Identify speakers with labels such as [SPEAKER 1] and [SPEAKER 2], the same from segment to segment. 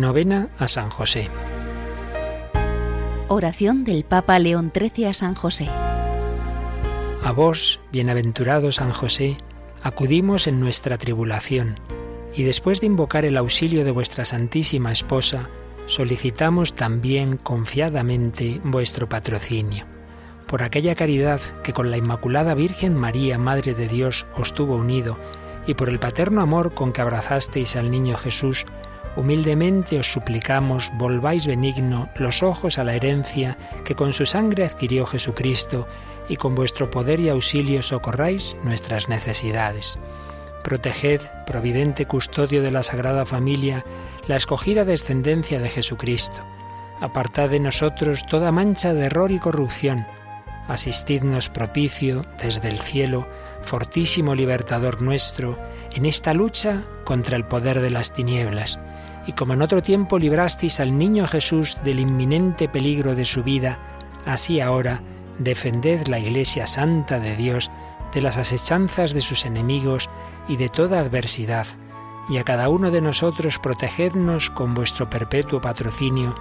[SPEAKER 1] Novena a San José.
[SPEAKER 2] Oración del Papa León XIII a San José.
[SPEAKER 1] A vos, bienaventurado San José, acudimos en nuestra tribulación, y después de invocar el auxilio de vuestra Santísima Esposa, solicitamos también confiadamente vuestro patrocinio. Por aquella caridad que con la Inmaculada Virgen María, Madre de Dios, os tuvo unido, y por el paterno amor con que abrazasteis al niño Jesús, humildemente os suplicamos volváis benigno los ojos a la herencia que con su sangre adquirió Jesucristo, y con vuestro poder y auxilio socorráis nuestras necesidades. Proteged, providente custodio de la Sagrada Familia, la escogida descendencia de Jesucristo. Apartad de nosotros toda mancha de error y corrupción. Asistidnos propicio desde el cielo, fortísimo libertador nuestro, en esta lucha contra el poder de las tinieblas. Y como en otro tiempo librasteis al niño Jesús del inminente peligro de su vida, así ahora defended la Iglesia Santa de Dios de las asechanzas de sus enemigos y de toda adversidad y a cada uno de nosotros protegednos con vuestro perpetuo patrocinio,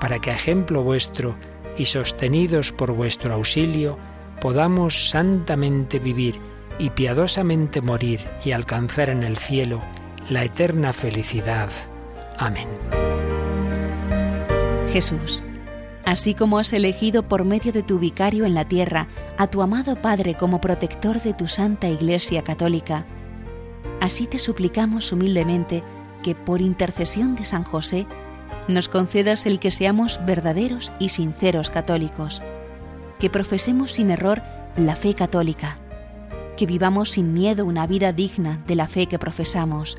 [SPEAKER 1] para que a ejemplo vuestro y sostenidos por vuestro auxilio, podamos santamente vivir y piadosamente morir y alcanzar en el cielo la eterna felicidad. Amén.
[SPEAKER 2] Jesús, así como has elegido por medio de tu vicario en la tierra a tu amado Padre como protector de tu Santa Iglesia Católica, Así te suplicamos humildemente que por intercesión de San José nos concedas el que seamos verdaderos y sinceros católicos, que profesemos sin error la fe católica, que vivamos sin miedo una vida digna de la fe que profesamos,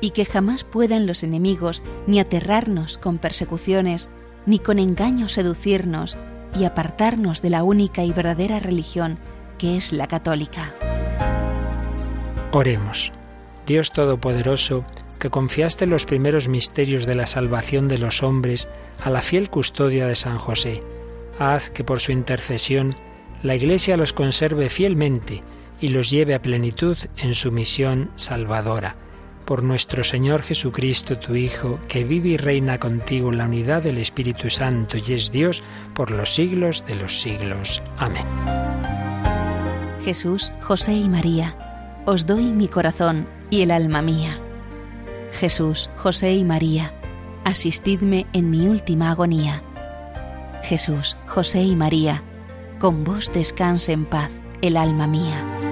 [SPEAKER 2] y que jamás puedan los enemigos ni aterrarnos con persecuciones, ni con engaños seducirnos y apartarnos de la única y verdadera religión que es la católica.
[SPEAKER 1] Oremos. Dios Todopoderoso, que confiaste los primeros misterios de la salvación de los hombres a la fiel custodia de San José, haz que por su intercesión la Iglesia los conserve fielmente y los lleve a plenitud en su misión salvadora. Por nuestro Señor Jesucristo, tu Hijo, que vive y reina contigo en la unidad del Espíritu Santo y es Dios por los siglos de los siglos. Amén.
[SPEAKER 2] Jesús, José y María, os doy mi corazón y el alma mía. Jesús, José y María, asistidme en mi última agonía. Jesús, José y María, con vos descanse en paz el alma mía.